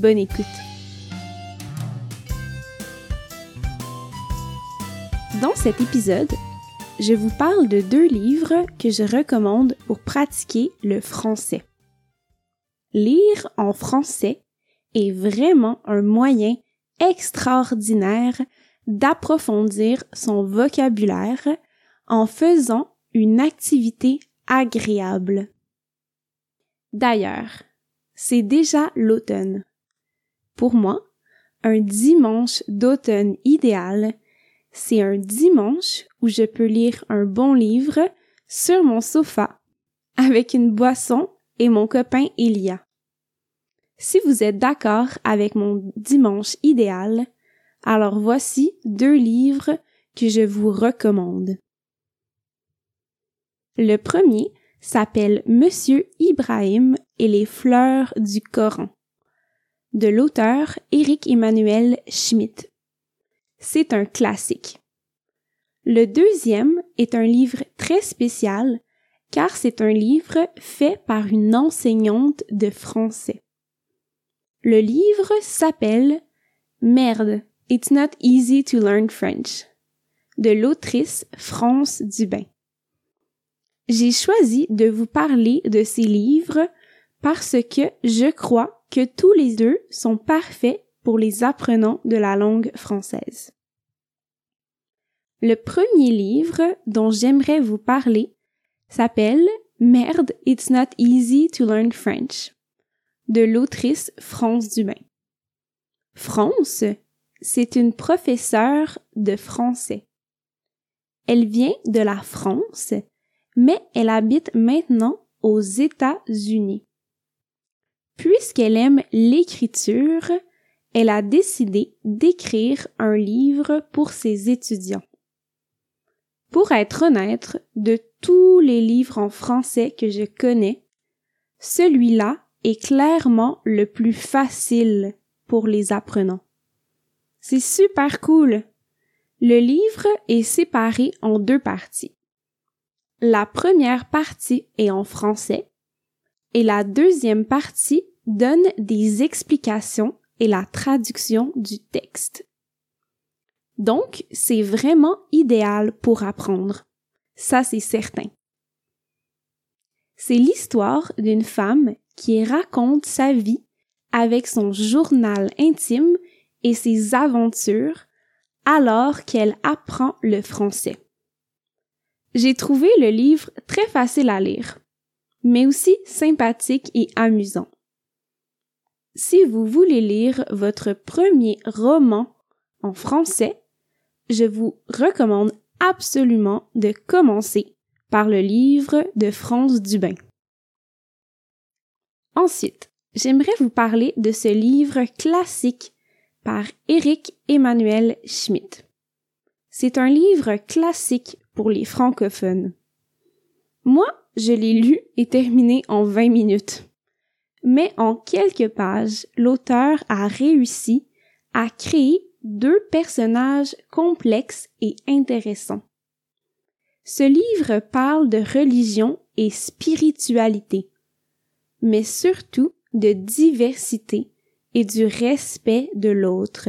bonne écoute. Dans cet épisode, je vous parle de deux livres que je recommande pour pratiquer le français. Lire en français est vraiment un moyen extraordinaire d'approfondir son vocabulaire en faisant une activité agréable. D'ailleurs, c'est déjà l'automne. Pour moi, un dimanche d'automne idéal, c'est un dimanche où je peux lire un bon livre sur mon sofa avec une boisson et mon copain Elia. Si vous êtes d'accord avec mon dimanche idéal, alors voici deux livres que je vous recommande. Le premier s'appelle Monsieur Ibrahim et les fleurs du Coran de l'auteur Éric Emmanuel Schmitt. C'est un classique. Le deuxième est un livre très spécial car c'est un livre fait par une enseignante de français. Le livre s'appelle Merde, It's Not Easy to Learn French de l'autrice France Dubin. J'ai choisi de vous parler de ces livres parce que je crois que tous les deux sont parfaits pour les apprenants de la langue française. Le premier livre dont j'aimerais vous parler s'appelle Merde, It's Not Easy to Learn French de l'autrice France Dubin. France, c'est une professeure de français. Elle vient de la France mais elle habite maintenant aux États-Unis. Puisqu'elle aime l'écriture, elle a décidé d'écrire un livre pour ses étudiants. Pour être honnête, de tous les livres en français que je connais, celui-là est clairement le plus facile pour les apprenants. C'est super cool. Le livre est séparé en deux parties. La première partie est en français et la deuxième partie donne des explications et la traduction du texte. Donc, c'est vraiment idéal pour apprendre. Ça, c'est certain. C'est l'histoire d'une femme qui raconte sa vie avec son journal intime et ses aventures alors qu'elle apprend le français. J'ai trouvé le livre très facile à lire, mais aussi sympathique et amusant. Si vous voulez lire votre premier roman en français, je vous recommande absolument de commencer par le livre de France Dubin. Ensuite, j'aimerais vous parler de ce livre classique par Éric Emmanuel Schmitt. C'est un livre classique pour les francophones. Moi, je l'ai lu et terminé en 20 minutes. Mais en quelques pages, l'auteur a réussi à créer deux personnages complexes et intéressants. Ce livre parle de religion et spiritualité, mais surtout de diversité et du respect de l'autre.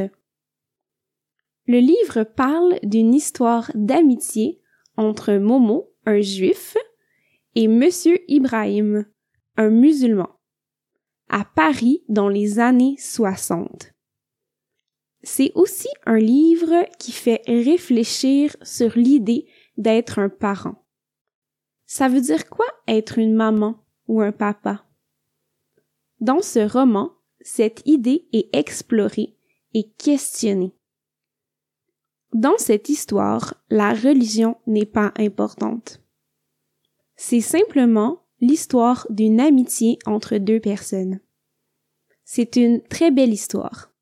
Le livre parle d'une histoire d'amitié entre Momo, un juif, et Monsieur Ibrahim, un musulman, à Paris dans les années 60. C'est aussi un livre qui fait réfléchir sur l'idée d'être un parent. Ça veut dire quoi être une maman ou un papa? Dans ce roman, cette idée est explorée et questionnée. Dans cette histoire, la religion n'est pas importante. C'est simplement l'histoire d'une amitié entre deux personnes. C'est une très belle histoire.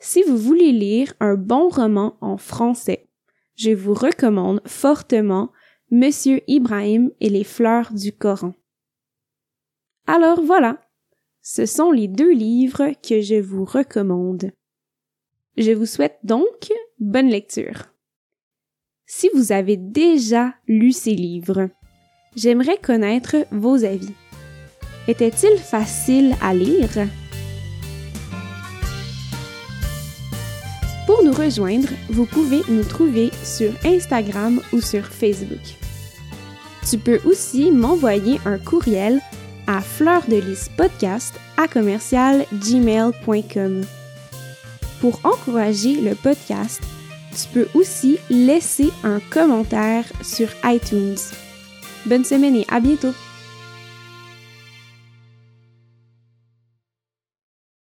Si vous voulez lire un bon roman en français, je vous recommande fortement Monsieur Ibrahim et les fleurs du Coran. Alors voilà, ce sont les deux livres que je vous recommande. Je vous souhaite donc bonne lecture. Si vous avez déjà lu ces livres, j'aimerais connaître vos avis. Était-il facile à lire? Pour nous rejoindre, vous pouvez nous trouver sur Instagram ou sur Facebook. Tu peux aussi m'envoyer un courriel à fleurdelispodcast à commercial gmail.com. Pour encourager le podcast, tu peux aussi laisser un commentaire sur iTunes. Bonne semaine et à bientôt!